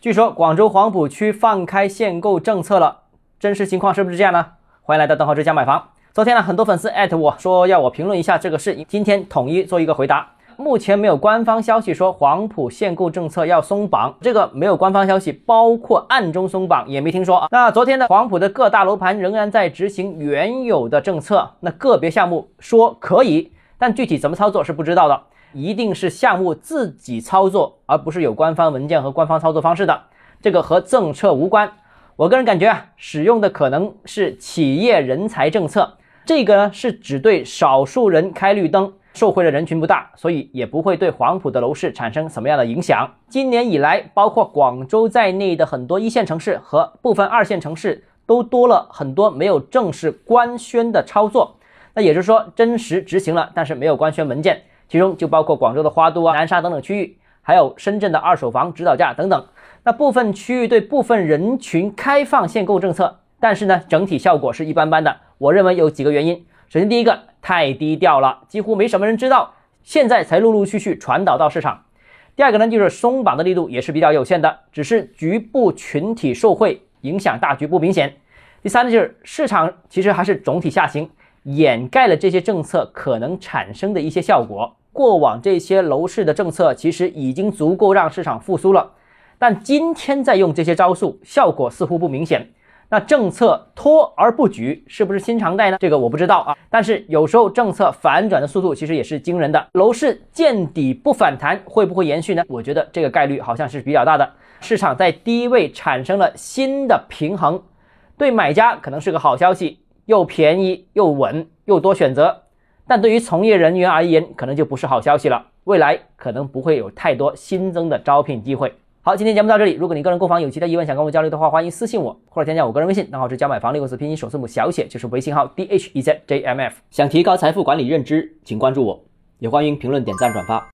据说广州黄埔区放开限购政策了，真实情况是不是这样呢？欢迎来到邓浩之家买房。昨天呢，很多粉丝艾特我说要我评论一下这个事，今天统一做一个回答。目前没有官方消息说黄埔限购政策要松绑，这个没有官方消息，包括暗中松绑也没听说啊。那昨天的黄埔的各大楼盘仍然在执行原有的政策，那个别项目说可以，但具体怎么操作是不知道的，一定是项目自己操作，而不是有官方文件和官方操作方式的，这个和政策无关。我个人感觉啊，使用的可能是企业人才政策，这个呢是只对少数人开绿灯。受惠的人群不大，所以也不会对黄埔的楼市产生什么样的影响。今年以来，包括广州在内的很多一线城市和部分二线城市都多了很多没有正式官宣的操作。那也就是说，真实执行了，但是没有官宣文件。其中就包括广州的花都啊、南沙等等区域，还有深圳的二手房指导价等等。那部分区域对部分人群开放限购政策，但是呢，整体效果是一般般的。我认为有几个原因。首先，第一个太低调了，几乎没什么人知道，现在才陆陆续续传导到市场。第二个呢，就是松绑的力度也是比较有限的，只是局部群体受惠，影响大局不明显。第三呢，就是市场其实还是总体下行，掩盖了这些政策可能产生的一些效果。过往这些楼市的政策其实已经足够让市场复苏了，但今天再用这些招数，效果似乎不明显。那政策拖而不举是不是新常态呢？这个我不知道啊。但是有时候政策反转的速度其实也是惊人的。楼市见底不反弹会不会延续呢？我觉得这个概率好像是比较大的。市场在低位产生了新的平衡，对买家可能是个好消息，又便宜又稳又多选择。但对于从业人员而言，可能就不是好消息了。未来可能不会有太多新增的招聘机会。好，今天节目到这里。如果你个人购房有其他疑问，想跟我交流的话，欢迎私信我或者添加我个人微信，账号是加买房六个字拼音首字母小写，就是微信号 d h e z j m f。想提高财富管理认知，请关注我，也欢迎评论、点赞、转发。